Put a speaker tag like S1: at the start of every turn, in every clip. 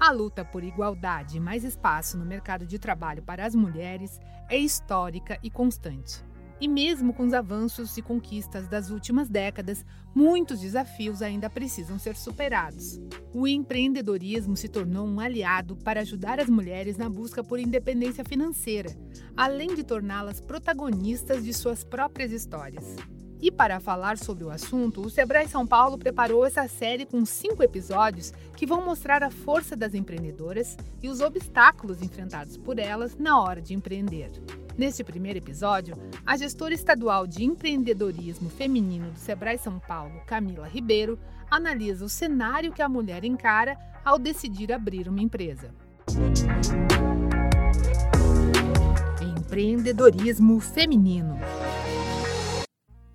S1: A luta por igualdade e mais espaço no mercado de trabalho para as mulheres é histórica e constante. E mesmo com os avanços e conquistas das últimas décadas, muitos desafios ainda precisam ser superados. O empreendedorismo se tornou um aliado para ajudar as mulheres na busca por independência financeira, além de torná-las protagonistas de suas próprias histórias. E para falar sobre o assunto, o Sebrae São Paulo preparou essa série com cinco episódios que vão mostrar a força das empreendedoras e os obstáculos enfrentados por elas na hora de empreender. Neste primeiro episódio, a gestora estadual de empreendedorismo feminino do Sebrae São Paulo, Camila Ribeiro, analisa o cenário que a mulher encara ao decidir abrir uma empresa. Empreendedorismo feminino.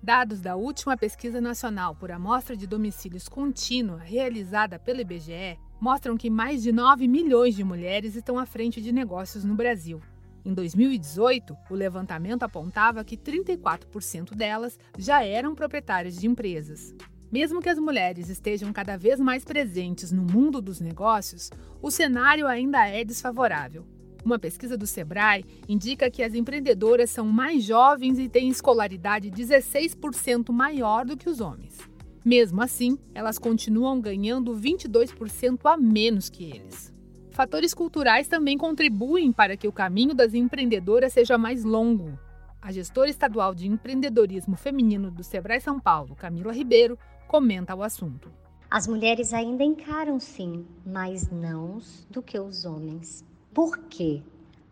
S1: Dados da última pesquisa nacional por amostra de domicílios contínua realizada pelo IBGE mostram que mais de 9 milhões de mulheres estão à frente de negócios no Brasil. Em 2018, o levantamento apontava que 34% delas já eram proprietárias de empresas. Mesmo que as mulheres estejam cada vez mais presentes no mundo dos negócios, o cenário ainda é desfavorável. Uma pesquisa do Sebrae indica que as empreendedoras são mais jovens e têm escolaridade 16% maior do que os homens. Mesmo assim, elas continuam ganhando 22% a menos que eles. Fatores culturais também contribuem para que o caminho das empreendedoras seja mais longo. A gestora estadual de empreendedorismo feminino do Sebrae São Paulo, Camila Ribeiro, comenta o assunto.
S2: As mulheres ainda encaram sim mais nãos do que os homens. Por quê?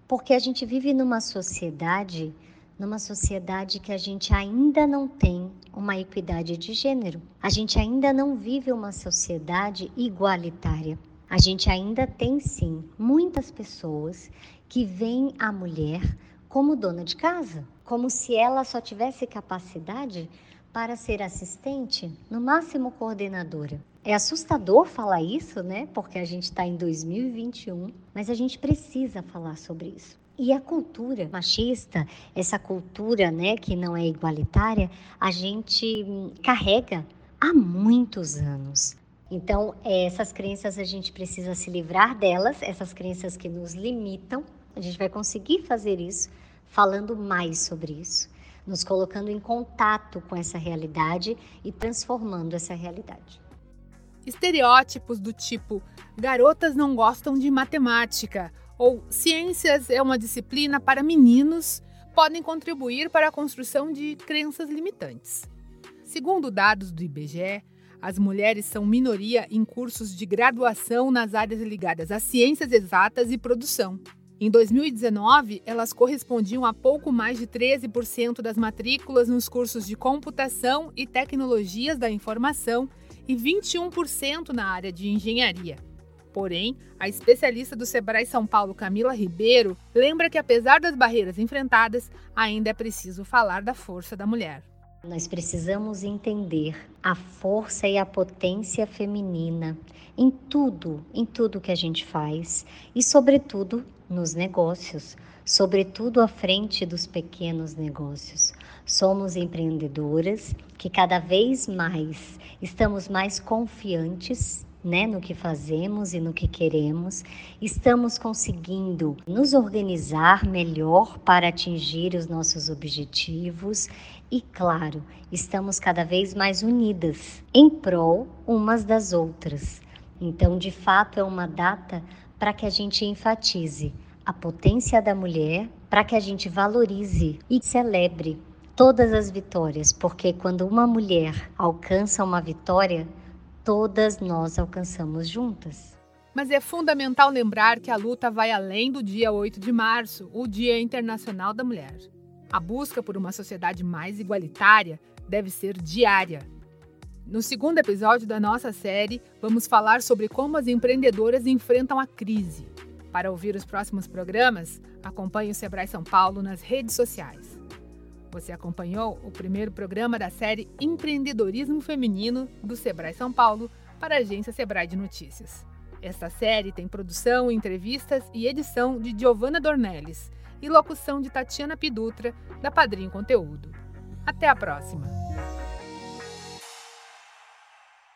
S2: Porque a gente vive numa sociedade, numa sociedade que a gente ainda não tem uma equidade de gênero. A gente ainda não vive uma sociedade igualitária. A gente ainda tem sim muitas pessoas que veem a mulher como dona de casa, como se ela só tivesse capacidade para ser assistente, no máximo coordenadora. É assustador falar isso, né? Porque a gente está em 2021, mas a gente precisa falar sobre isso. E a cultura machista, essa cultura, né, que não é igualitária, a gente carrega há muitos anos. Então, essas crenças a gente precisa se livrar delas, essas crenças que nos limitam. A gente vai conseguir fazer isso falando mais sobre isso, nos colocando em contato com essa realidade e transformando essa realidade.
S1: Estereótipos do tipo garotas não gostam de matemática ou ciências é uma disciplina para meninos podem contribuir para a construção de crenças limitantes. Segundo dados do IBGE, as mulheres são minoria em cursos de graduação nas áreas ligadas às ciências exatas e produção. Em 2019, elas correspondiam a pouco mais de 13% das matrículas nos cursos de computação e tecnologias da informação e 21% na área de engenharia. Porém, a especialista do Sebrae São Paulo, Camila Ribeiro, lembra que apesar das barreiras enfrentadas, ainda é preciso falar da força da mulher.
S2: Nós precisamos entender a força e a potência feminina em tudo, em tudo que a gente faz e, sobretudo, nos negócios, sobretudo à frente dos pequenos negócios. Somos empreendedoras que cada vez mais estamos mais confiantes né, no que fazemos e no que queremos, estamos conseguindo nos organizar melhor para atingir os nossos objetivos e, claro, estamos cada vez mais unidas em prol umas das outras. Então, de fato, é uma data para que a gente enfatize a potência da mulher, para que a gente valorize e celebre todas as vitórias, porque quando uma mulher alcança uma vitória, todas nós alcançamos juntas.
S1: Mas é fundamental lembrar que a luta vai além do dia 8 de março, o Dia Internacional da Mulher. A busca por uma sociedade mais igualitária deve ser diária. No segundo episódio da nossa série, vamos falar sobre como as empreendedoras enfrentam a crise. Para ouvir os próximos programas, acompanhe o Sebrae São Paulo nas redes sociais. Você acompanhou o primeiro programa da série Empreendedorismo Feminino do Sebrae São Paulo para a agência Sebrae de Notícias. Esta série tem produção, entrevistas e edição de Giovanna Dornelles e locução de Tatiana Pidutra, da Padrinho Conteúdo. Até a próxima!